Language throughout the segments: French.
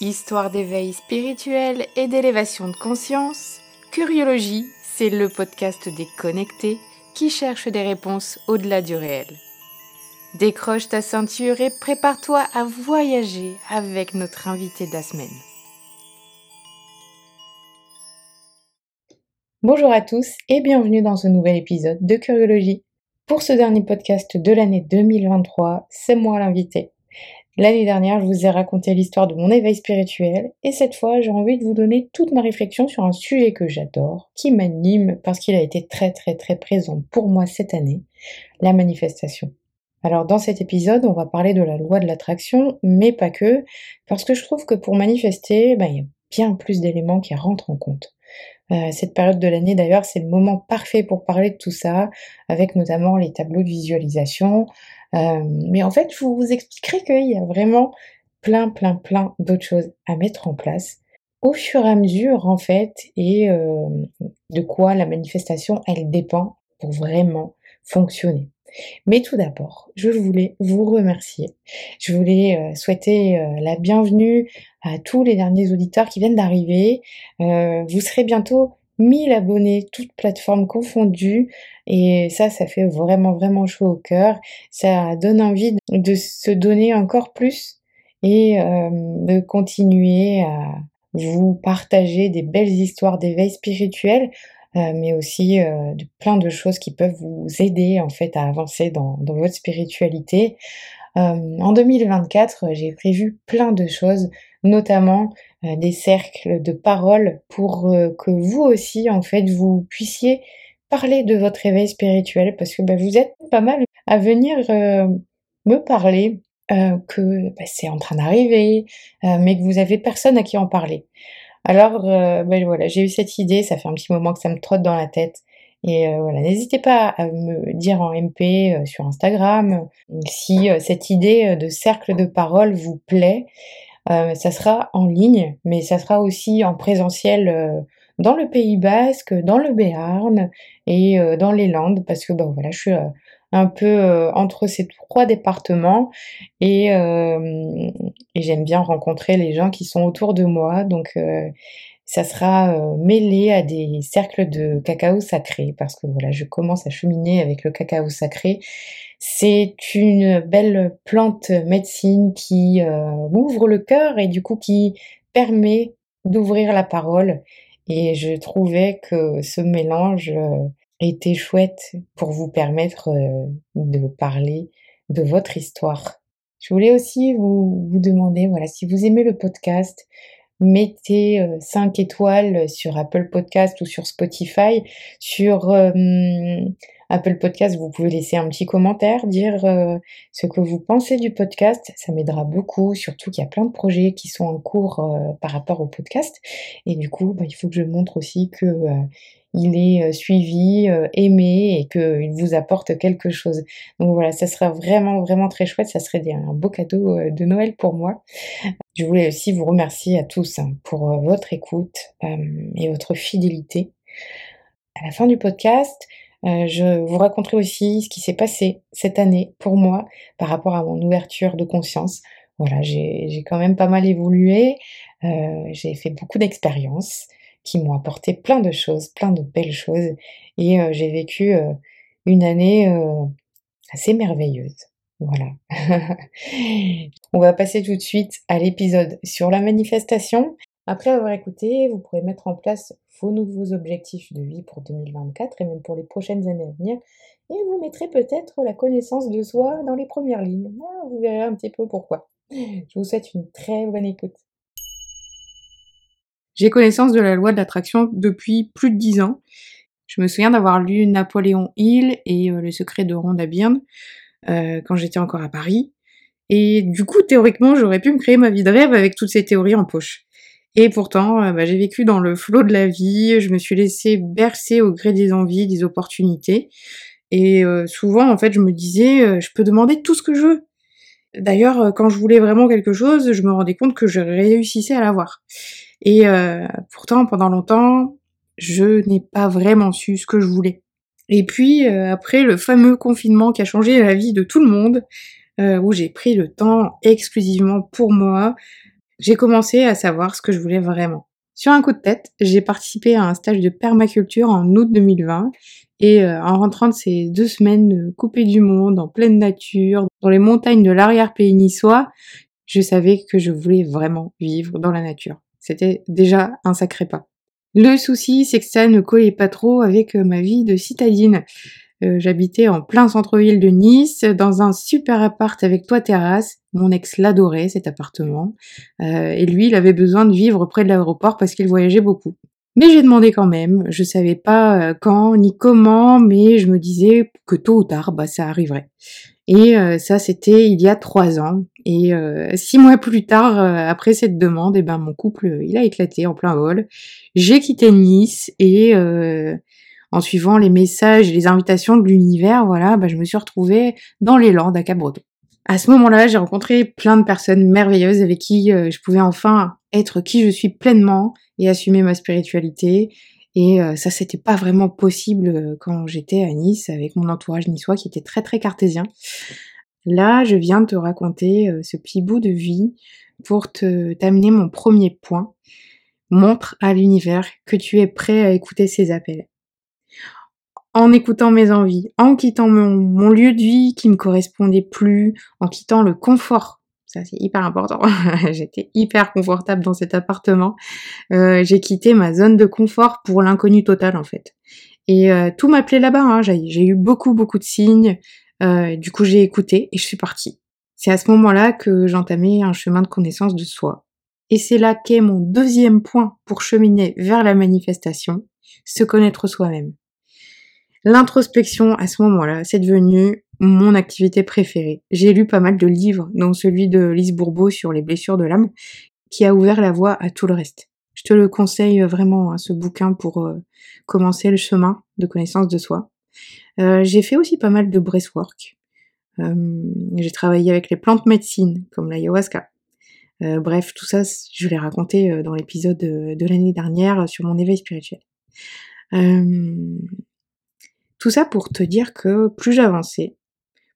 Histoire d'éveil spirituel et d'élévation de conscience, Curiologie, c'est le podcast des connectés qui cherchent des réponses au-delà du réel. Décroche ta ceinture et prépare-toi à voyager avec notre invité de la semaine. Bonjour à tous et bienvenue dans ce nouvel épisode de Curiologie. Pour ce dernier podcast de l'année 2023, c'est moi l'invité. L'année dernière, je vous ai raconté l'histoire de mon éveil spirituel et cette fois, j'ai envie de vous donner toute ma réflexion sur un sujet que j'adore, qui m'anime parce qu'il a été très très très présent pour moi cette année, la manifestation. Alors dans cet épisode, on va parler de la loi de l'attraction, mais pas que, parce que je trouve que pour manifester, ben, il y a bien plus d'éléments qui rentrent en compte. Euh, cette période de l'année d'ailleurs, c'est le moment parfait pour parler de tout ça, avec notamment les tableaux de visualisation, mais en fait, je vous expliquerai qu'il y a vraiment plein, plein, plein d'autres choses à mettre en place au fur et à mesure, en fait, et euh, de quoi la manifestation, elle dépend pour vraiment fonctionner. Mais tout d'abord, je voulais vous remercier. Je voulais euh, souhaiter la bienvenue à tous les derniers auditeurs qui viennent d'arriver. vous serez bientôt 1000 abonnés, toutes plateformes confondues. Et ça, ça fait vraiment, vraiment chaud au cœur. Ça donne envie de se donner encore plus et euh, de continuer à vous partager des belles histoires d'éveil spirituel, euh, mais aussi euh, de plein de choses qui peuvent vous aider en fait à avancer dans, dans votre spiritualité. en 2024, j'ai prévu plein de choses, notamment euh, des cercles de parole pour euh, que vous aussi, en fait, vous puissiez parler de votre éveil spirituel parce que bah, vous êtes pas mal à venir euh, me parler que bah, c'est en train d'arriver, mais que vous avez personne à qui en parler. Alors ben voilà, j'ai eu cette idée, ça fait un petit moment que ça me trotte dans la tête. Et voilà, n'hésitez pas à me dire en MP sur Instagram si cette idée de cercle de parole vous plaît euh, ça sera en ligne, mais ça sera aussi en présentiel euh, dans le Pays Basque, dans le Béarn et euh, dans les Landes, parce que bon voilà, je suis un peu entre ces trois départements et, et j'aime bien rencontrer les gens qui sont autour de moi, donc ça sera mêlé à des cercles de cacao sacré, parce que voilà, je commence à cheminer avec le cacao sacré c'est une belle plante médecine qui euh, ouvre le cœur et du coup qui permet d'ouvrir la parole. Et je trouvais que ce mélange euh, était chouette pour vous permettre euh, de parler de votre histoire. Je voulais aussi vous demander, voilà, si vous aimez le podcast, mettez 5 étoiles sur Apple Podcast ou sur Spotify, sur Apple Podcast, vous pouvez laisser un petit commentaire, dire euh, ce que vous pensez du podcast. Ça m'aidera beaucoup, surtout qu'il y a plein de projets qui sont en cours euh, par rapport au podcast. Et du coup, bah, il faut que je montre aussi que euh, il est suivi, aimé et qu'il vous apporte quelque chose. Donc voilà, ça sera vraiment, vraiment très chouette. Ça serait un beau cadeau de Noël pour moi. Je voulais aussi vous remercier à tous hein, pour votre écoute et votre fidélité. À la fin du podcast, euh, je vous raconterai aussi ce qui s'est passé cette année pour moi par rapport à mon ouverture de conscience. Voilà, j'ai quand même pas mal évolué, euh, j'ai fait beaucoup d'expériences qui m'ont apporté plein de choses, plein de belles choses, et euh, j'ai vécu une année assez merveilleuse. Voilà. On va passer tout de suite à l'épisode sur la manifestation. Après avoir écouté, vous pourrez mettre en place vos nouveaux objectifs de vie pour 2024 et même pour les prochaines années à venir. Et vous mettrez peut-être la connaissance de soi dans les premières lignes. Ah, vous verrez un petit peu pourquoi. Je vous souhaite une très bonne écoute. J'ai connaissance de la loi de l'attraction depuis plus de dix ans. Je me souviens d'avoir lu Napoléon Hill et euh, Le secret de Rhonda Byrne euh, quand j'étais encore à Paris. Et du coup, théoriquement, j'aurais pu me créer ma vie de rêve avec toutes ces théories en poche. Et pourtant, euh, bah, j'ai vécu dans le flot de la vie, je me suis laissée bercer au gré des envies, des opportunités. Et souvent, en fait, je me disais, je peux demander tout ce que je veux. D'ailleurs, quand je voulais vraiment quelque chose, je me rendais compte que je réussissais à l'avoir. Et pourtant, pendant longtemps, je n'ai pas vraiment su ce que je voulais. Et puis, après le fameux confinement qui a changé la vie de tout le monde, où j'ai pris le temps exclusivement pour moi, j'ai commencé à savoir ce que je voulais vraiment. Sur un coup de tête, j'ai participé à un stage de permaculture en août 2020 et euh, en rentrant de ces deux semaines coupées du monde, en pleine nature, dans les montagnes de l'arrière-pays niçois, je savais que je voulais vraiment vivre dans la nature. C'était déjà un sacré pas. Le souci, c'est que ça ne collait pas trop avec euh, ma vie de citadine. Euh, j'habitais en plein centre-ville de Nice, dans un super appart avec toit terrasse. Mon ex l'adorait, cet appartement. Euh, et lui, il avait besoin de vivre près de l'aéroport parce qu'il voyageait beaucoup. Mais j'ai demandé quand même. Je savais pas quand ni comment, mais je me disais que tôt ou tard, bah, ça arriverait. Et ça, c'était il y a trois ans. Et six mois plus tard, après cette demande, eh ben mon couple, il a éclaté en plein vol. J'ai quitté Nice et en suivant les messages et les invitations de l'univers, voilà, bah, je me suis retrouvée dans les Landes à. À ce moment-là, j'ai rencontré plein de personnes merveilleuses avec qui euh, je pouvais enfin être qui je suis pleinement et assumer ma spiritualité. Et euh, ça, c'était pas vraiment possible euh, quand j'étais à Nice avec mon entourage niçois qui était très très cartésien. Là, je viens de te raconter ce petit bout de vie pour te t'amener mon premier point. Montre à l'univers que tu es prêt à écouter ses appels en écoutant mes envies, en quittant mon, lieu de vie qui me correspondait plus, en quittant le confort. Ça c'est hyper important. J'étais hyper confortable dans cet appartement. Euh, j'ai quitté ma zone de confort pour l'inconnu total en fait. Et euh, tout m'appelait là-bas. Hein. J'ai eu beaucoup beaucoup de signes. Euh, du coup j'ai écouté et je suis partie. C'est à ce moment-là que j'entamais un chemin de connaissance de soi. Et c'est là qu'est mon deuxième point pour cheminer vers la manifestation, se connaître soi-même. L'introspection, à ce moment-là, c'est devenu mon activité préférée. J'ai lu pas mal de livres, dont celui de Lise Bourbeau sur les blessures de l'âme, qui a ouvert la voie à tout le reste. Je te le conseille vraiment, hein, ce bouquin, pour euh, commencer le chemin de connaissance de soi. Euh, j'ai fait aussi pas mal de breathwork. Euh, j'ai travaillé avec les plantes médecines, comme l'ayahuasca. bref, tout ça, je l'ai raconté dans l'épisode de, de l'année dernière sur mon éveil spirituel. Tout ça pour te dire que plus j'avançais,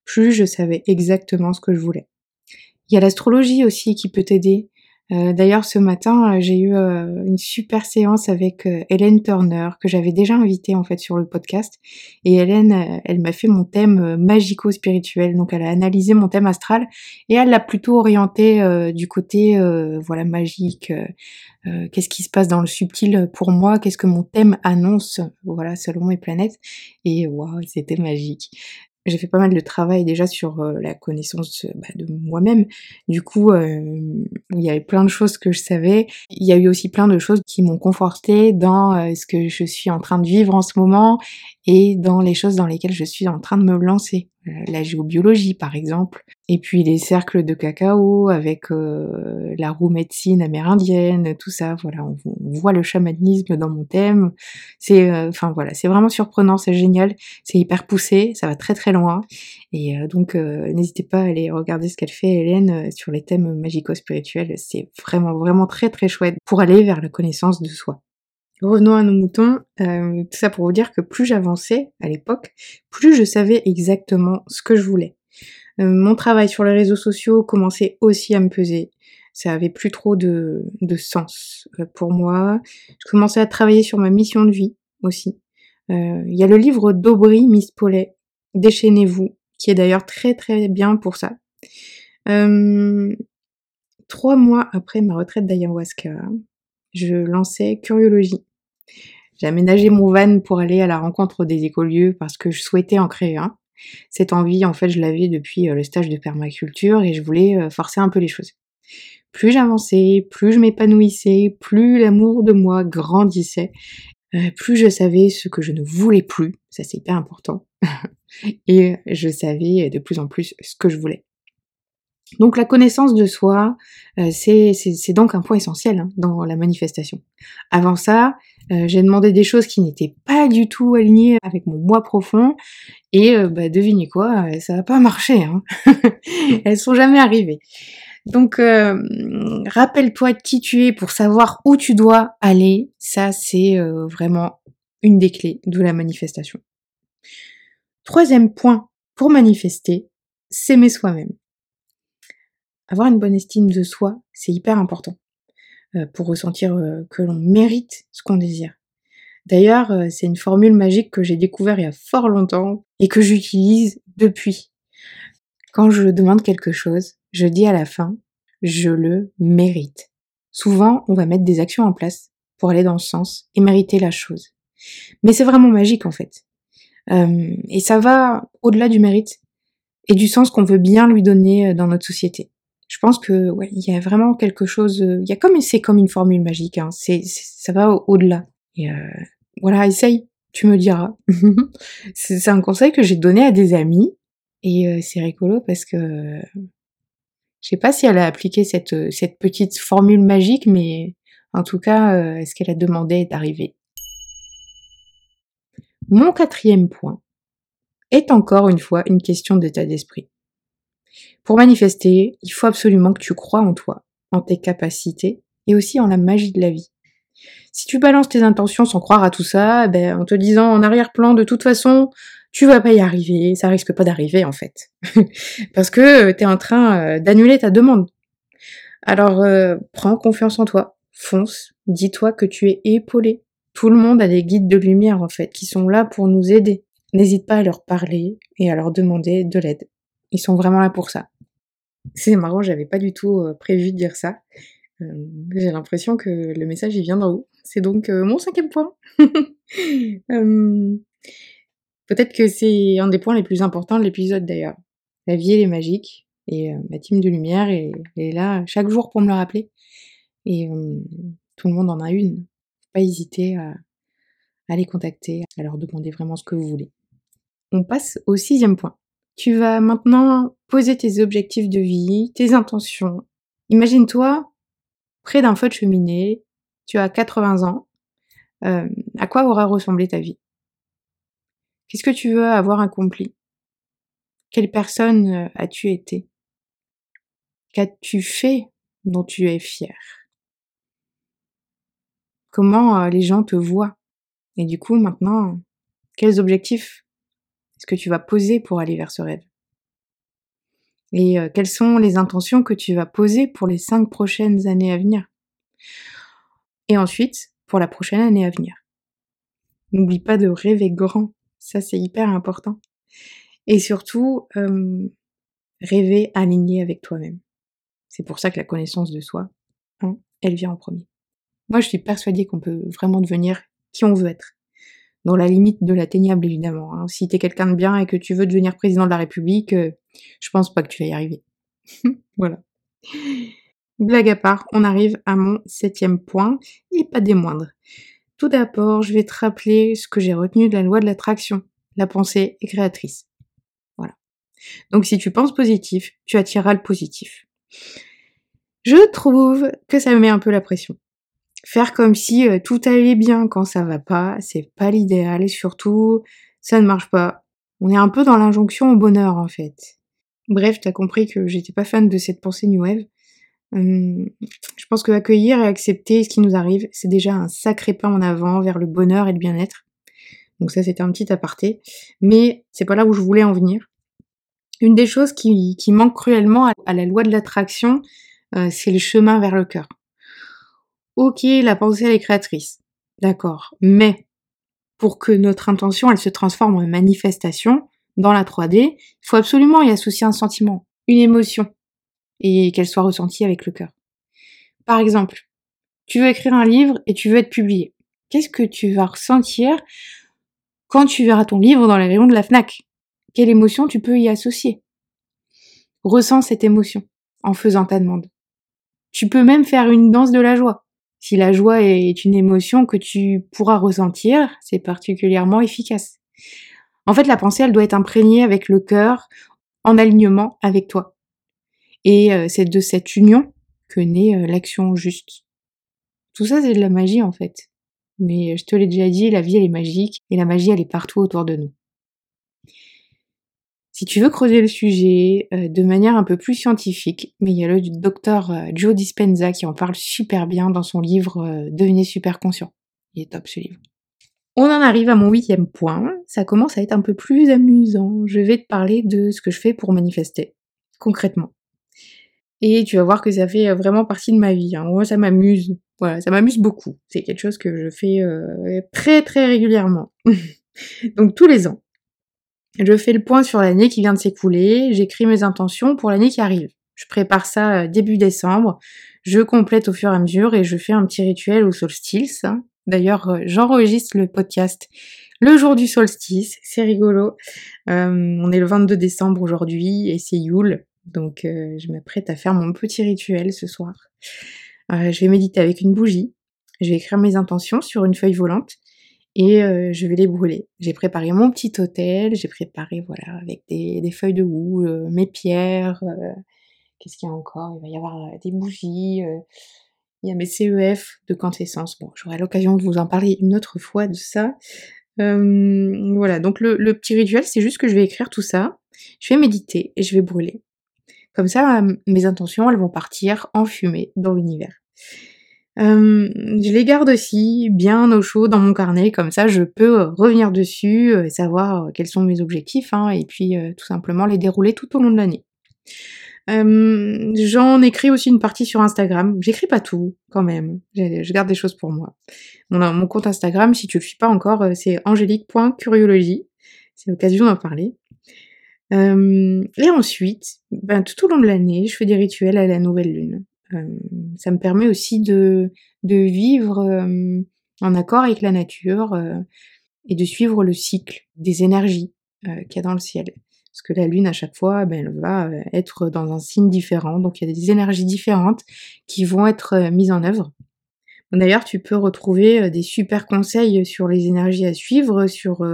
plus je savais exactement ce que je voulais. Il y a l'astrologie aussi qui peut t'aider. Euh, d'ailleurs, ce matin, euh, j'ai eu euh, une super séance avec Hélène Turner que j'avais déjà invitée en fait sur le podcast. Et Hélène, elle m'a fait mon thème magico-spirituel. Donc, elle a analysé mon thème astral et elle l'a plutôt orienté du côté voilà magique. Qu'est-ce qui se passe dans le subtil pour moi Qu'est-ce que mon thème annonce Voilà, selon mes planètes. Et waouh, c'était magique j'ai fait pas mal de travail déjà sur euh, la connaissance bah, de moi-même. Du coup, euh, il y avait plein de choses que je savais. Il y a eu aussi plein de choses qui m'ont conforté dans euh, ce que je suis en train de vivre en ce moment et dans les choses dans lesquelles je suis en train de me lancer. La géobiologie, par exemple, et puis les cercles de cacao avec euh, la roue médecine amérindienne, tout ça, voilà, on, voit le chamanisme dans mon thème. C'est, euh, enfin voilà, c'est vraiment surprenant, c'est génial, c'est hyper poussé, ça va très très loin. Et euh, donc n'hésitez pas à aller regarder ce qu'elle fait, Hélène, sur les thèmes magico-spirituels. C'est vraiment vraiment très très chouette pour aller vers la connaissance de soi. Revenons à nos moutons, tout ça pour vous dire que plus j'avançais à l'époque, plus je savais exactement ce que je voulais. Euh, mon travail sur les réseaux sociaux commençait aussi à me peser. Ça avait plus trop de, sens euh, pour moi. Je commençais à travailler sur ma mission de vie aussi. Euh, il y a le livre d'Aubry, Miss Paulet, Déchaînez-vous, qui est d'ailleurs très très bien pour ça. trois mois après ma retraite d'ayahuasca, je lançais Curiologie. J'ai aménagé mon van pour aller à la rencontre des écolieux parce que je souhaitais en créer un. Cette envie, en fait, je l'avais depuis euh, le stage de permaculture et je voulais euh, forcer un peu les choses. Plus j'avançais, plus je m'épanouissais, plus l'amour de moi grandissait, euh, plus je savais ce que je ne voulais plus, ça c'est hyper important, et je savais de plus en plus ce que je voulais. Donc la connaissance de soi, c'est donc un point essentiel hein, dans la manifestation. Avant ça, euh, j'ai demandé des choses qui n'étaient pas du tout alignées avec mon moi profond. Et euh, bah, devinez quoi, euh, ça n'a pas marché. Hein. Elles sont jamais arrivées. Donc, rappelle-toi qui tu es pour savoir où tu dois aller. Ça, c'est vraiment une des clés de la manifestation. Troisième point pour manifester, s'aimer soi-même. avoir une bonne estime de soi, c'est hyper important pour ressentir euh, que l'on mérite ce qu'on désire. D'ailleurs, euh, c'est une formule magique que j'ai découvert il y a fort longtemps et que j'utilise depuis. Quand je demande quelque chose, je dis à la fin, je le mérite. Souvent, on va mettre des actions en place pour aller dans ce sens et mériter la chose. Mais c'est vraiment magique en fait. Euh, et ça va au-delà du mérite et du sens qu'on veut bien lui donner euh, dans notre société. Je pense que ouais, il y a vraiment quelque chose. Euh, il y a comme c'est comme une formule magique. Hein, c'est ça va au-delà. Et euh, voilà, essaye. Tu me diras. c'est un conseil que j'ai donné à des amis et c'est rigolo parce que je sais pas si elle a appliqué cette cette petite formule magique, mais en tout cas, est ce qu'elle a demandé arrivé. Mon quatrième point est encore une fois une question d'état d'esprit. Pour manifester, il faut absolument que tu crois en toi, en tes capacités et aussi en la magie de la vie. Si tu balances tes intentions sans croire à tout ça, ben, en te disant en arrière-plan de toute façon, tu vas pas y arriver, ça risque pas d'arriver en fait. Parce que tu es en train euh, d'annuler ta demande. Alors euh, prends confiance en toi, fonce, dis-toi que tu es épaulé. Tout le monde a des guides de lumière en fait, qui sont là pour nous aider. N'hésite pas à leur parler et à leur demander de l'aide. Ils sont vraiment là pour ça. C'est marrant, j'avais pas du tout prévu de dire ça. J'ai l'impression que le message il vient d'en haut. C'est donc mon cinquième point. Peut-être que c'est un des points les plus importants de l'épisode d'ailleurs. La vie elle est magique et ma team de lumière est, là chaque jour pour me le rappeler. Et tout le monde en a une. Pas hésiter à les contacter, à leur demander vraiment ce que vous voulez. On passe au sixième point. Tu vas maintenant poser tes objectifs de vie, tes intentions. Imagine-toi près d'un feu de cheminée, tu as 80 ans. Euh, à quoi aura ressemblé ta vie? Qu'est-ce que tu veux avoir accompli? Quelle personne euh, as-tu été? Qu'as-tu fait dont tu es fier? Comment euh, les gens te voient? Et du coup, maintenant, quels objectifs que tu vas poser pour aller vers ce rêve Et euh, quelles sont les intentions que tu vas poser pour les cinq prochaines années à venir? Et ensuite, pour la prochaine année à venir. N'oublie pas de rêver grand, ça c'est hyper important. Et surtout, rêver aligné avec toi-même. C'est pour ça que la connaissance de soi, hein, elle vient en premier. Moi, je suis persuadée qu'on peut vraiment devenir qui on veut être dans la limite de l'atteignable évidemment. Hein. Si t'es quelqu'un de bien et que tu veux devenir président de la République, euh, je pense pas que tu vas y arriver. voilà. Blague à part, on arrive à mon septième point, et pas des moindres. Tout d'abord, je vais te rappeler ce que j'ai retenu de la loi de l'attraction. La pensée est créatrice. Voilà. Donc si tu penses positif, tu attireras le positif. Je trouve que ça me met un peu la pression faire comme si euh, tout allait bien quand ça va pas, c'est pas l'idéal et surtout, ça ne marche pas. On est un peu dans l'injonction au bonheur en fait. Bref, t'as compris que j'étais pas fan de cette pensée New Wave. Hum, je pense que accueillir et accepter ce qui nous arrive, c'est déjà un sacré pas en avant vers le bonheur et le bien-être. Donc ça, c'était un petit aparté. Mais c'est pas là où je voulais en venir. Une des choses qui, manque cruellement à la loi de l'attraction, euh, c'est le chemin vers le cœur. Ok, la pensée est créatrice. D'accord. Mais pour que notre intention elle se transforme en manifestation dans la 3D, il faut absolument y associer un sentiment, une émotion, et qu'elle soit ressentie avec le cœur. Par exemple, tu veux écrire un livre et tu veux être publié. Qu'est-ce que tu vas ressentir quand tu verras ton livre dans les rayons de la FNAC? Quelle émotion tu peux y associer? Ressens cette émotion en faisant ta demande. Tu peux même faire une danse de la joie. Si la joie est une émotion que tu pourras ressentir, c'est particulièrement efficace. En fait, la pensée, elle doit être imprégnée avec le cœur, en alignement avec toi. Et euh, c'est de cette union que naît euh, l'action juste. Tout ça, c'est de la magie, en fait. Mais je te l'ai déjà dit, la vie, elle est magique, et la magie, elle est partout autour de nous. Si tu veux creuser le sujet euh, de manière un peu plus scientifique, mais il y a le docteur euh, Joe Dispenza qui en parle super bien dans son livre euh, Devenez super conscient. Il est top ce livre. On en arrive à mon huitième point. Ça commence à être un peu plus amusant. Je vais te parler de ce que je fais pour manifester, concrètement. Et tu vas voir que ça fait vraiment partie de ma vie. Hein. Moi, ça m'amuse. Voilà, ça m'amuse beaucoup. C'est quelque chose que je fais très très régulièrement. Donc tous les ans. Je fais le point sur l'année qui vient de s'écouler, j'écris mes intentions pour l'année qui arrive. Je prépare ça début décembre, je complète au fur et à mesure et je fais un petit rituel au solstice. D'ailleurs, euh, j'enregistre le podcast le jour du solstice, c'est rigolo. Euh, on est le 22 décembre aujourd'hui et c'est Yule, donc euh, je m'apprête à faire mon petit rituel ce soir. je vais méditer avec une bougie, je vais écrire mes intentions sur une feuille volante et je vais les brûler. J'ai préparé mon petit hôtel, j'ai préparé voilà avec des, feuilles de houx, mes pierres, Qu'est-ce qu'il y a encore? Il va y avoir euh, des bougies. Euh, il y a mes CEF de quintessence. Bon, j'aurai l'occasion de vous en parler une autre fois de ça. Euh, voilà, donc le, petit rituel, c'est juste que je vais écrire tout ça, je vais méditer et je vais brûler. Comme ça, mes intentions, elles vont partir en fumée dans l'univers. Je les garde aussi bien au chaud dans mon carnet, comme ça je peux revenir dessus, savoir quels sont mes objectifs, hein, et puis tout simplement les dérouler tout au long de l'année. Euh, J'en écris aussi une partie sur Instagram. J'écris pas tout, quand même. Je garde des choses pour moi. Mon, mon compte Instagram, si tu le suis pas encore, euh, c'est angélique.curiologie. C'est l'occasion d'en parler. Euh, et ensuite, ben, tout au long de l'année, je fais des rituels à la nouvelle lune. Ça me permet aussi de, vivre en accord avec la nature et de suivre le cycle des énergies qu'il y a dans le ciel. Parce que la Lune, à chaque fois, ben, elle va être dans un signe différent. Donc il y a des énergies différentes qui vont être mises en œuvre. D'ailleurs, tu peux retrouver des super conseils sur les énergies à suivre sur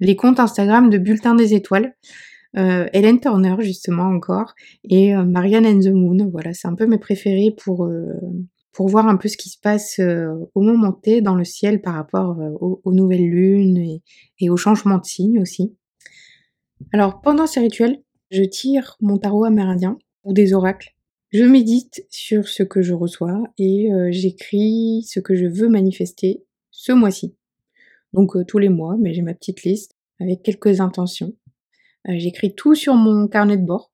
les comptes Instagram de Bulletin des Étoiles. Hélène Turner, justement, encore, et Marianne and the Moon. Voilà, c'est un peu mes préférés pour, pour voir un peu ce qui se passe au moment T dans le ciel par rapport aux, nouvelles lunes et, et aux changements de signes aussi. Alors pendant ces rituels, je tire mon tarot amérindien ou des oracles. Je médite sur ce que je reçois et euh, j'écris ce que je veux manifester ce mois-ci. Donc euh, tous les mois, mais j'ai ma petite liste avec quelques intentions. Euh, j'écris tout sur mon carnet de bord.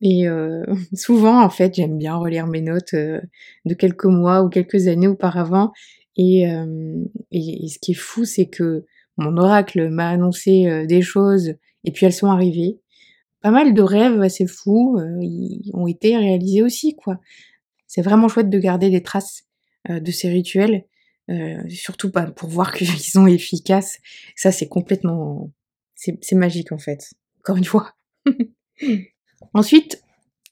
Et souvent, en fait, j'aime bien relire mes notes de quelques mois ou quelques années auparavant. Et, et ce qui est fou, c'est que mon oracle m'a annoncé des choses et puis elles sont arrivées. Pas mal de rêves assez fous euh, ont été réalisés aussi, quoi. C'est vraiment chouette de garder des traces euh, de ces rituels, euh, surtout pas pour voir qu'ils sont efficaces. Ça, c'est complètement, c'est magique en fait. Encore une fois. Ensuite,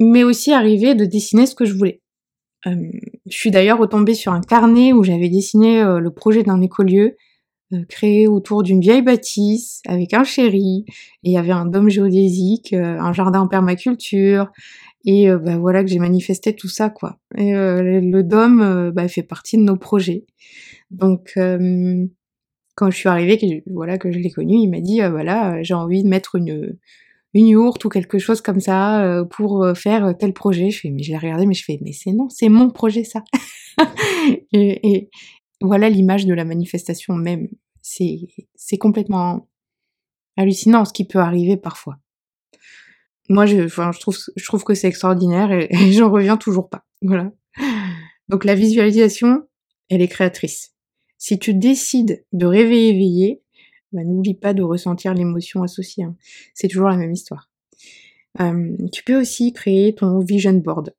m'est aussi arrivé de dessiner ce que je voulais. je suis d'ailleurs retombée sur un carnet où j'avais dessiné le projet d'un écolieu euh, créé autour d'une vieille bâtisse avec un chéri et il y avait un dôme géodésique, euh, un jardin en permaculture et euh, bah, voilà que j'ai manifesté tout ça quoi. Et le dôme bah, fait partie de nos projets. Donc quand je suis arrivée, que, voilà que je l'ai connu, il m'a dit voilà j'ai envie de mettre une une yourte ou quelque chose comme ça pour faire tel projet. Je fais mais je l'ai regardé mais je fais mais c'est non c'est mon projet ça. et, et, voilà l'image de la manifestation même. C'est, complètement hallucinant ce qui peut arriver parfois. Moi, je, enfin, je trouve, je trouve que c'est extraordinaire et, j'en reviens toujours pas. Voilà. Donc la visualisation, elle est créatrice. Si tu décides de rêver éveillé, bah, n'oublie pas de ressentir l'émotion associée. Hein. C'est toujours la même histoire. Tu peux aussi créer ton vision board.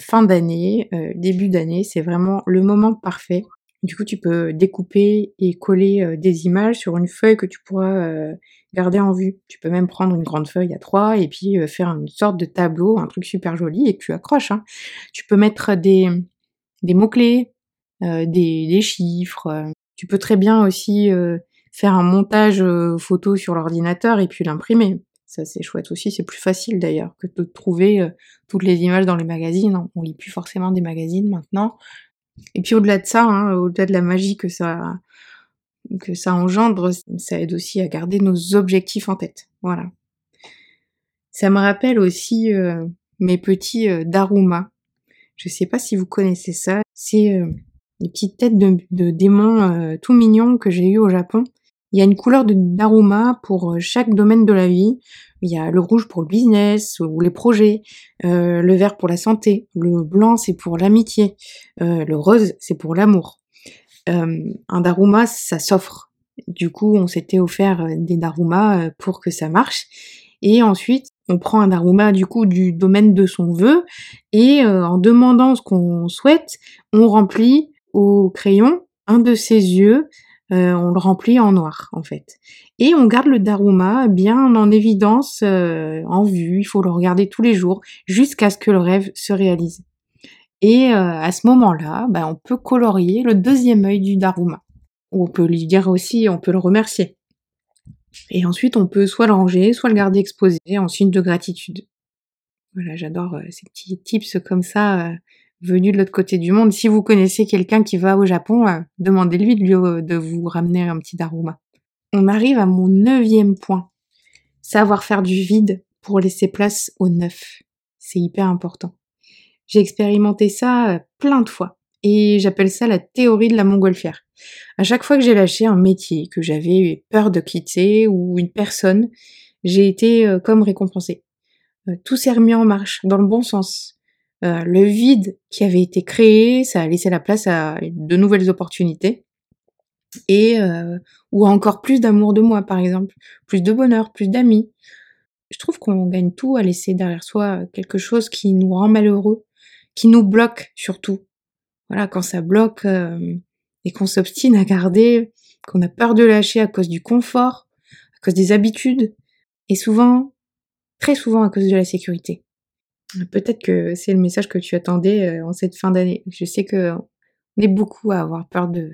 Fin d'année, euh, début d'année, c'est vraiment le moment parfait du coup, tu peux découper et coller euh, des images sur une feuille que tu pourras euh, garder en vue. Tu peux même prendre une grande feuille à trois et puis faire une sorte de tableau, un truc super joli et que tu accroches. Hein. Tu peux mettre des, des mots-clés, des, des, chiffres. Tu peux très bien aussi faire un montage photo sur l'ordinateur et puis l'imprimer. Ça c'est chouette aussi, c'est plus facile d'ailleurs que de trouver toutes les images dans les magazines. On lit plus forcément des magazines maintenant. Et puis au-delà de ça, hein, au-delà de la magie que ça que ça engendre, ça aide aussi à garder nos objectifs en tête. Voilà. Ça me rappelle aussi euh, mes petits euh, Daruma. Je sais pas si vous connaissez ça. C'est euh, des petites têtes de, démons tout mignons que j'ai eu au Japon. Il y a une couleur de Daruma pour chaque domaine de la vie. Il y a le rouge pour le business ou les projets, euh, le vert pour la santé, le blanc c'est pour l'amitié, euh, le rose c'est pour l'amour. Euh, un Daruma ça s'offre. Du coup on s'était offert des Daruma pour que ça marche. Et ensuite on prend un Daruma du coup du domaine de son vœu et en demandant ce qu'on souhaite, on remplit au crayon un de ses yeux euh, on le remplit en noir en fait. Et on garde le daruma bien en évidence, euh, en vue, il faut le regarder tous les jours jusqu'à ce que le rêve se réalise. Et euh, à ce moment-là, ben, on peut colorier le deuxième œil du daruma. On peut lui dire aussi, on peut le remercier. Et ensuite, on peut soit le ranger, soit le garder exposé en signe de gratitude. Voilà, j'adore ces petits tips comme ça venu de l'autre côté du monde. Si vous connaissez quelqu'un qui va au Japon, euh, demandez-lui de, lui, de vous ramener un petit daruma. On arrive à mon neuvième point. Savoir faire du vide pour laisser place au neuf. C'est hyper important. J'ai expérimenté ça euh, plein de fois et j'appelle ça la théorie de la montgolfière. À chaque fois que j'ai lâché un métier que j'avais peur de quitter ou une personne, j'ai été euh, comme récompensée. Tout s'est remis en marche dans le bon sens. Euh, le vide qui avait été créé, ça a laissé la place à de nouvelles opportunités et euh, ou encore plus d'amour de moi par exemple, plus de bonheur, plus d'amis. Je trouve qu'on gagne tout à laisser derrière soi quelque chose qui nous rend malheureux, qui nous bloque surtout. Voilà, quand ça bloque euh, et qu'on s'obstine à garder, qu'on a peur de lâcher à cause du confort, à cause des habitudes, et souvent, très souvent à cause de la sécurité. Peut-être que c'est le message que tu attendais euh, en cette fin d'année. Je sais que on est beaucoup à avoir peur de,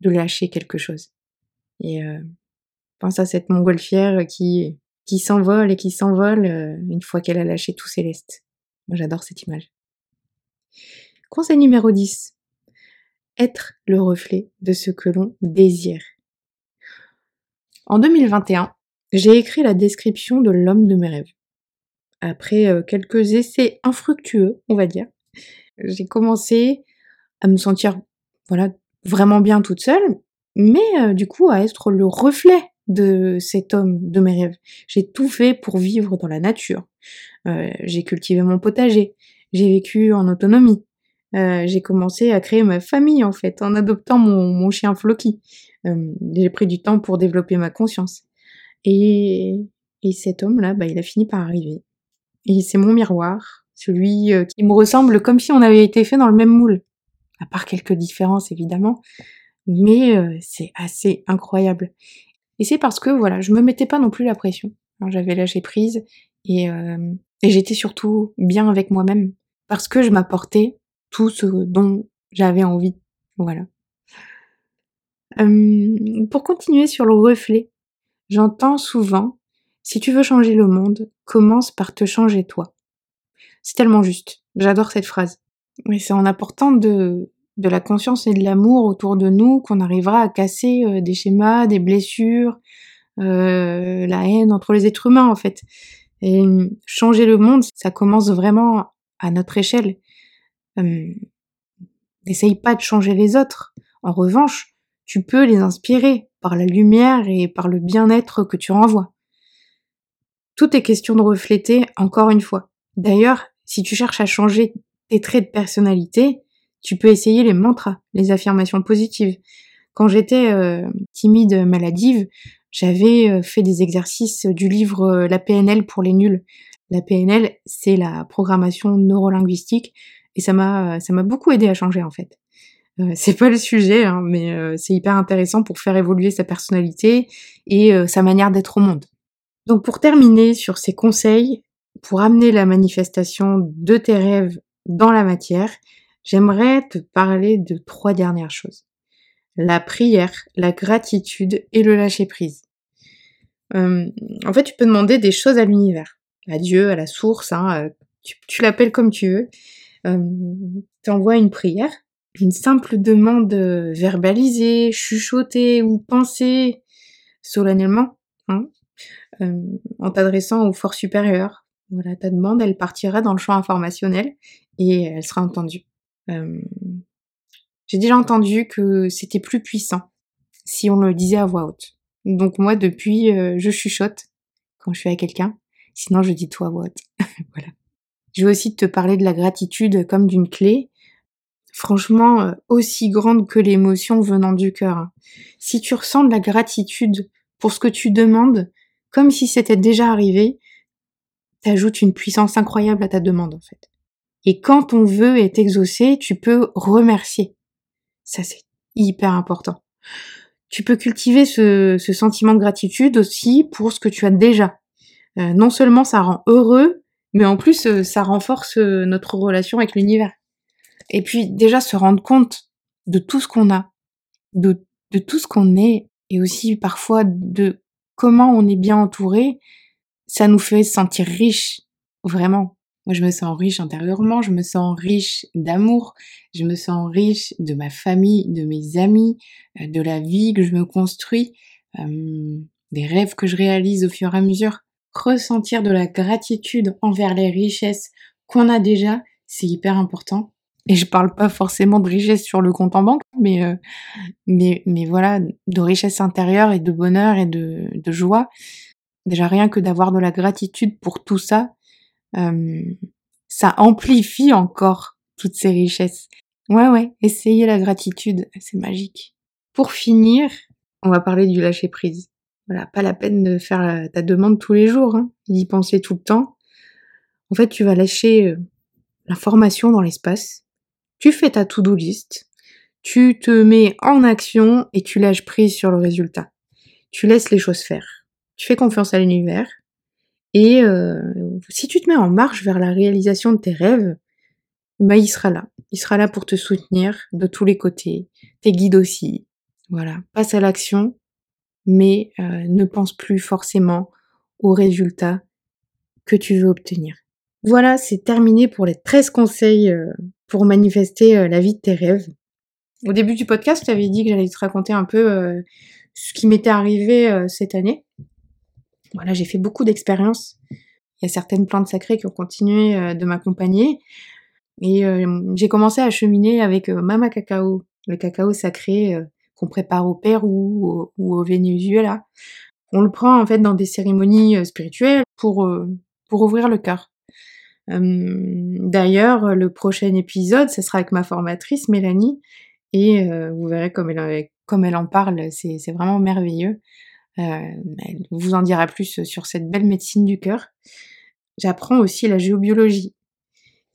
lâcher quelque chose. Et euh, pense à cette montgolfière qui, qui s'envole et qui s'envole euh, une fois qu'elle a lâché tout céleste. J'adore cette image. Conseil numéro 10. Être le reflet de ce que l'on désire. En 2021, j'ai écrit la description de l'homme de mes rêves après euh, quelques essais infructueux, on va dire, j'ai commencé à me sentir voilà vraiment bien toute seule, mais euh, du coup à être le reflet de cet homme de mes rêves. J'ai tout fait pour vivre dans la nature. Euh, j'ai cultivé mon potager, j'ai vécu en autonomie. j'ai commencé à créer ma famille en fait en adoptant mon, chien Floki. j'ai pris du temps pour développer ma conscience. Et, et cet homme-là, bah, il a fini par arriver. Et c'est mon miroir, celui euh, qui me ressemble comme si on avait été fait dans le même moule. À part quelques différences évidemment, mais euh, c'est assez incroyable. Et c'est parce que voilà, je me mettais pas non plus la pression. J'avais lâché prise euh, et j'étais surtout bien avec moi-même parce que je m'apportais tout ce dont j'avais envie. Voilà. pour continuer sur le reflet, j'entends souvent si tu veux changer le monde, commence par te changer toi. C'est tellement juste. J'adore cette phrase. Mais c'est en apportant de, de la conscience et de l'amour autour de nous qu'on arrivera à casser euh, des schémas, des blessures, euh, la haine entre les êtres humains en fait. Et hum, changer le monde, ça commence vraiment à notre échelle. Hum, n'essaye pas de changer les autres. En revanche, tu peux les inspirer par la lumière et par le bien-être que tu renvoies. Tout est question de refléter encore une fois. D'ailleurs, si tu cherches à changer tes traits de personnalité, tu peux essayer les mantras, les affirmations positives. Quand j'étais euh, timide, maladive, j'avais euh, fait des exercices du livre euh, La PNL pour les nuls. La PNL, c'est la programmation neurolinguistique et ça m'a ça m'a beaucoup aidé à changer en fait. c'est pas le sujet, hein, mais c'est hyper intéressant pour faire évoluer sa personnalité et sa manière d'être au monde. Donc pour terminer sur ces conseils, pour amener la manifestation de tes rêves dans la matière, j'aimerais te parler de trois dernières choses. La prière, la gratitude et le lâcher-prise. Euh, en fait, tu peux demander des choses à l'univers, à Dieu, à la source, hein, euh, tu, l'appelles comme tu veux. Euh, tu envoies une prière, une simple demande verbalisée, chuchotée ou pensée solennellement. Hein, euh, en t'adressant aux forces supérieures. Voilà, ta demande, elle partira dans le champ informationnel et elle sera entendue. Euh, j'ai déjà entendu que c'était plus puissant si on le disait à voix haute. Donc moi, depuis, je chuchote quand je suis avec quelqu'un. Sinon, je dis toi what. voilà. Je veux aussi te parler de la gratitude comme d'une clé. Franchement, aussi grande que l'émotion venant du cœur. Hein. Si tu ressens de la gratitude pour ce que tu demandes, comme si c'était déjà arrivé, t'ajoutes une puissance incroyable à ta demande en fait. Et quand ton vœu est exaucé, tu peux remercier. Ça c'est hyper important. Tu peux cultiver ce, sentiment de gratitude aussi pour ce que tu as déjà. Euh, non seulement ça rend heureux, mais en plus euh, ça renforce euh, notre relation avec l'univers. Et puis déjà se rendre compte de tout ce qu'on a, de, de tout ce qu'on est, et aussi parfois de comment on est bien entouré, ça nous fait sentir riche, vraiment. Moi, je me sens riche intérieurement, je me sens riche d'amour, je me sens riche de ma famille, de mes amis, euh, de la vie que je me construis, euh, des rêves que je réalise au fur et à mesure. Ressentir de la gratitude envers les richesses qu'on a déjà, c'est hyper important. Et je parle pas forcément de richesse sur le compte en banque, mais euh, mais mais voilà, de richesse intérieure et de bonheur et de, de joie. Déjà rien que d'avoir de la gratitude pour tout ça, euh, ça amplifie encore toutes ces richesses. Ouais, ouais, essayez la gratitude, c'est magique. Pour finir, on va parler du lâcher prise. Voilà, pas la peine de faire ta demande tous les jours, hein, d'y penser tout le temps. En fait, tu vas lâcher euh, l'information dans l'espace. Tu fais ta to-do list. Tu te mets en action et tu lâches prise sur le résultat. Tu laisses les choses faire. Tu fais confiance à l'univers. Et euh, si tu te mets en marche vers la réalisation de tes rêves, bah, il sera là. Il sera là pour te soutenir de tous les côtés. Tes guides aussi. Voilà. Passe à l'action, mais euh, ne pense plus forcément aux résultats que tu veux obtenir. Voilà, c'est terminé pour les 13 conseils euh, pour manifester la vie de tes rêves. Au début du podcast, je t'avais dit que j'allais te raconter un peu ce qui m'était arrivé cette année. Voilà, j'ai fait beaucoup d'expériences. Il y a certaines plantes sacrées qui ont continué euh, de m'accompagner. Et euh, j'ai commencé à cheminer avec euh, Mama Cacao, le cacao sacré qu'on prépare au Pérou ou au, Venezuela. On le prend en fait dans des cérémonies spirituelles pour, pour ouvrir le cœur. D'ailleurs, le prochain épisode, ce sera avec ma formatrice Mélanie, et vous verrez comme elle, comme elle en parle, c'est vraiment merveilleux. Elle vous en dira plus sur cette belle médecine du cœur. J'apprends aussi la géobiologie.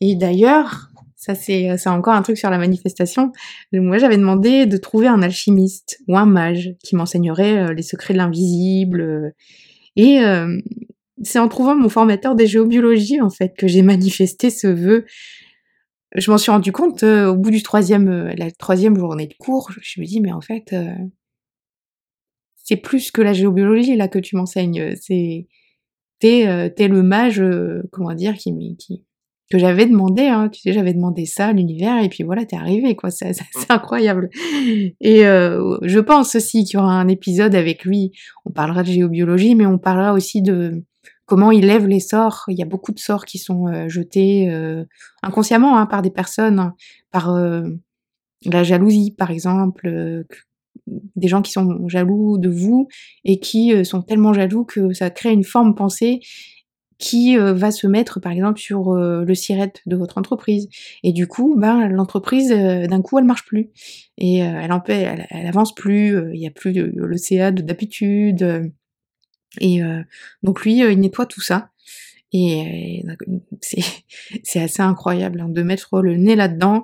Et d'ailleurs, ça c'est encore un truc sur la manifestation. Moi j'avais demandé de trouver un alchimiste ou un mage qui m'enseignerait les secrets de l'invisible. Et c'est en trouvant mon formateur des géobiologies en fait que j'ai manifesté ce vœu. Je m'en suis rendu compte au bout du troisième, la troisième journée de cours. Je me dis mais en fait c'est plus que la géobiologie là que tu m'enseignes. C'est t'es euh, es le mage, euh, comment dire, qui, qui que j'avais demandé. Hein, tu sais, j'avais demandé ça l'univers et puis voilà, t'es arrivé quoi. C'est incroyable. Et euh, je pense aussi qu'il y aura un épisode avec lui. On parlera de géobiologie, mais on parlera aussi de comment il lève les sorts. Il y a beaucoup de sorts qui sont jetés inconsciemment hein, par des personnes, par la jalousie par exemple, des gens qui sont jaloux de vous et qui euh, sont tellement jaloux que ça crée une forme pensée qui euh, va se mettre par exemple sur euh, le siret de votre entreprise et du coup ben l'entreprise d'un coup elle marche plus et elle, en elle, elle avance plus il y a plus le CA d'habitude et donc lui il nettoie tout ça et c'est assez incroyable hein, de mettre le nez là-dedans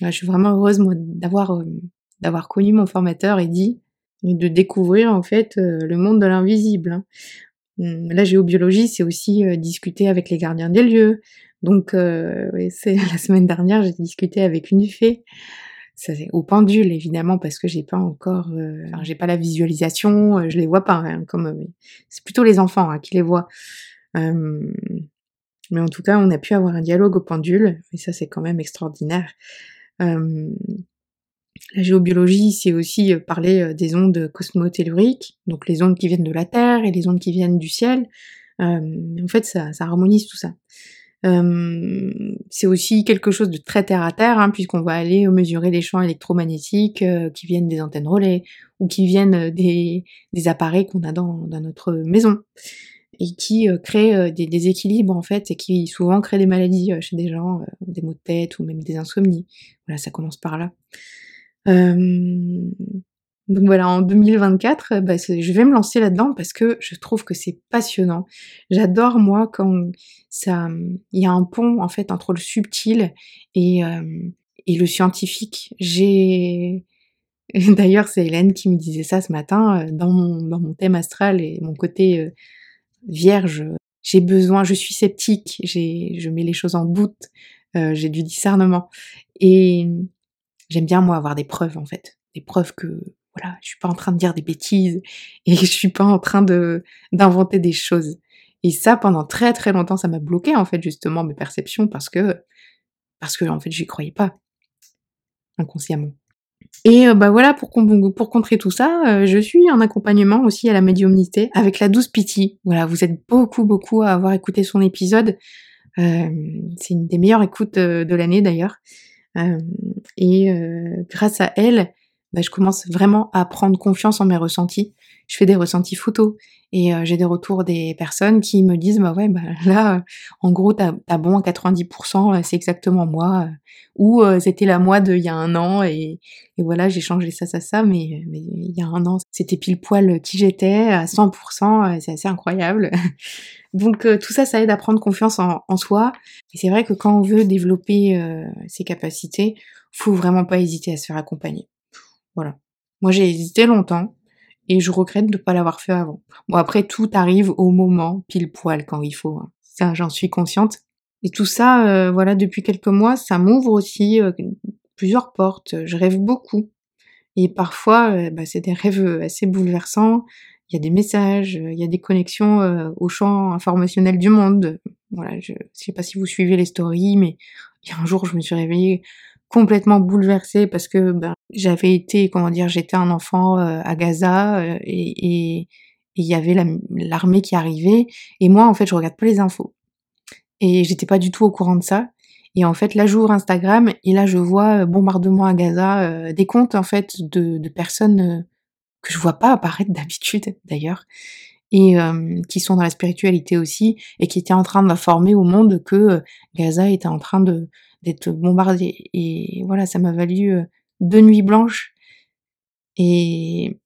je suis vraiment heureuse moi d'avoir connu mon formateur et dit, de découvrir en fait euh, le monde de l'invisible. Hein. Hum, la géobiologie, c'est aussi euh, discuter avec les gardiens des lieux. Donc, euh, c'est la semaine dernière, j'ai discuté avec une fée. C'est au pendule évidemment parce que j'ai pas encore, j'ai pas la visualisation, je les vois pas. Hein, comme c'est plutôt les enfants hein, qui les voient. Mais en tout cas, on a pu avoir un dialogue au pendule et ça c'est quand même extraordinaire. La géobiologie, c'est aussi euh, parler euh, des ondes cosmotelluriques, donc les ondes qui viennent de la Terre et les ondes qui viennent du ciel. Euh, en fait, ça, harmonise tout ça. C'est aussi quelque chose de très terre à terre, hein, puisqu'on va aller mesurer les champs électromagnétiques qui viennent des antennes relais ou qui viennent des, des appareils qu'on a dans, dans, notre maison et qui créent des déséquilibres en fait et qui souvent créent des maladies chez des gens, des maux de tête ou même des insomnies. Voilà, ça commence par là. Donc voilà, en 2024, euh, bah, je vais me lancer là-dedans parce que je trouve que c'est passionnant. J'adore moi quand ça, il y a un pont en fait entre le subtil et, euh, et le scientifique. J'ai D'ailleurs, c'est Hélène qui me disait ça ce matin euh, dans mon, dans mon thème astral et mon côté vierge. J'ai besoin, je suis sceptique, je mets les choses en doute, j'ai du discernement. Et j'aime bien, moi, avoir des preuves, en fait. Des preuves que voilà, je suis pas en train de dire des bêtises et je suis pas en train de d'inventer des choses. Et ça, pendant très très longtemps, ça m'a bloqué en fait justement mes perceptions parce que parce que en fait, j'y croyais pas inconsciemment. Et euh, bah voilà, pour, pour contrer tout ça, euh, je suis en accompagnement aussi à la médiumnité avec la douce Pity. Voilà, vous êtes beaucoup beaucoup à avoir écouté son épisode. Euh, c'est une des meilleures écoutes de l'année d'ailleurs. et grâce à elle, bah, je commence vraiment à prendre confiance en mes ressentis. Je fais des ressentis photos et euh, j'ai des retours des personnes qui me disent bah ouais bah là euh, en gros t'as as bon à 90% euh, c'est exactement moi ou c'était la moi de il y a un an et, et voilà j'ai changé ça ça ça mais mais il y a un an c'était pile poil qui j'étais à 100% c'est assez incroyable. Donc tout ça ça aide à prendre confiance en, en soi. Et c'est vrai que quand on veut développer ses capacités faut vraiment pas hésiter à se faire accompagner Moi, j'ai hésité longtemps et je regrette de ne pas l'avoir fait avant. Bon, après, tout arrive au moment, pile poil, quand il faut. Hein. Ça, j'en suis consciente. Et tout ça, euh, voilà, depuis quelques mois, ça m'ouvre aussi euh, plusieurs portes. Je rêve beaucoup. Et parfois, euh, bah, c'est des rêves assez bouleversants. Il y a des messages, il y a des connexions au champ informationnel du monde. Voilà, je sais pas si vous suivez les stories, mais il y a un jour, je me suis réveillée complètement bouleversée parce que ben, j'avais été, comment dire, j'étais un enfant euh, à Gaza euh, et il y avait l'armée qui arrivait et moi en fait je regarde pas les infos. Et j'étais pas du tout au courant de ça. Et en fait là j'ouvre Instagram et là je vois euh, bombardement à Gaza des comptes en fait de, de personnes que je vois pas apparaître d'habitude d'ailleurs et qui sont dans la spiritualité aussi et qui étaient en train d'informer au monde que Gaza était en train de d'être bombardé. Et voilà, ça m'a valu euh, deux nuits blanches et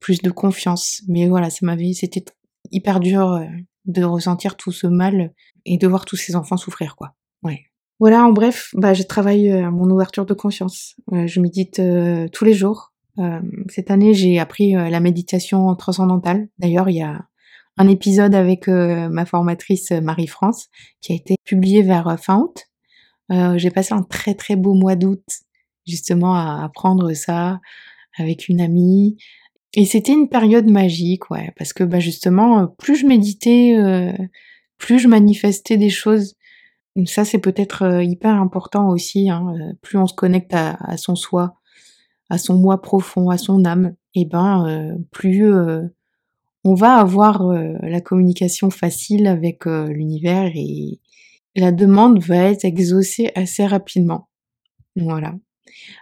plus de confiance. Mais voilà, ça m'avait, c'était hyper dur euh, de ressentir tout ce mal et de voir tous ces enfants souffrir, quoi. Ouais. Voilà, en bref, bah, je travaille euh, à mon ouverture de conscience. je médite tous les jours. Cette année, j'ai appris la méditation transcendantale. D'ailleurs, il y a un épisode avec ma formatrice Marie-France qui a été publié vers fin août. Euh, j'ai passé un très très beau mois d'août justement à apprendre ça avec une amie. Et c'était une période magique, ouais, parce que bah justement, euh, plus je méditais, euh, plus je manifestais des choses. Ça, c'est peut-être hyper important aussi. Hein, plus on se connecte à, son soi, à son moi profond, à son âme, et ben plus on va avoir la communication facile avec l'univers et, la demande va être exaucée assez rapidement. Voilà.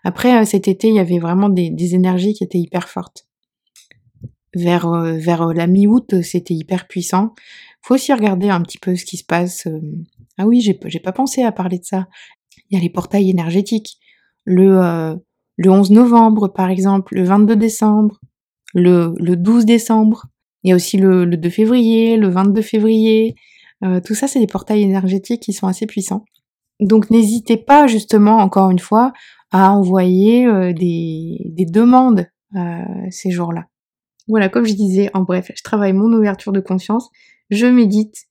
Après, euh, cet été, il y avait vraiment des, énergies qui étaient hyper fortes. Vers, euh, euh, la mi-août, c'était hyper puissant. Faut aussi regarder un petit peu ce qui se passe. Ah oui, j'ai pas pensé à parler de ça. Il y a les portails énergétiques. Le, le 11 novembre, par exemple, le 22 décembre, le, le 12 décembre. Il y a aussi le, le 2 février, le 22 février, euh, tout ça, c'est des portails énergétiques qui sont assez puissants. Donc n'hésitez pas justement, encore une fois, à envoyer euh, des, demandes euh, ces jours-là. Voilà, comme je disais, en bref, je travaille mon ouverture de conscience, je médite,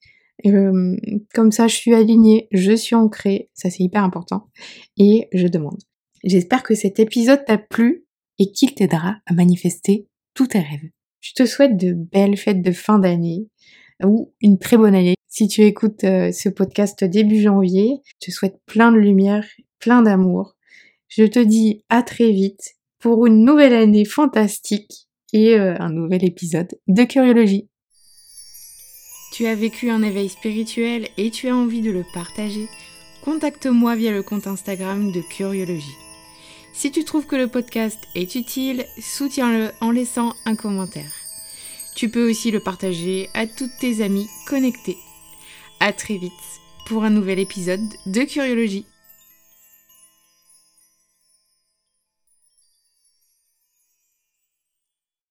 comme ça je suis alignée, je suis ancrée, ça c'est hyper important, et je demande. J'espère que cet épisode t'a plu et qu'il t'aidera à manifester tous tes rêves. Je te souhaite de belles fêtes de fin d'année ou une très bonne année si tu écoutes euh, ce podcast début janvier. Je te souhaite plein de lumière, plein d'amour. Je te dis à très vite pour une nouvelle année fantastique et euh, un nouvel épisode de Curiologie. Tu as vécu un éveil spirituel et tu as envie de le partager Contacte-moi via le compte Instagram de Curiologie. Si tu trouves que le podcast est utile, soutiens-le en laissant un commentaire. Tu peux aussi le partager à toutes tes amies connectées. À très vite pour un nouvel épisode de Curiologie.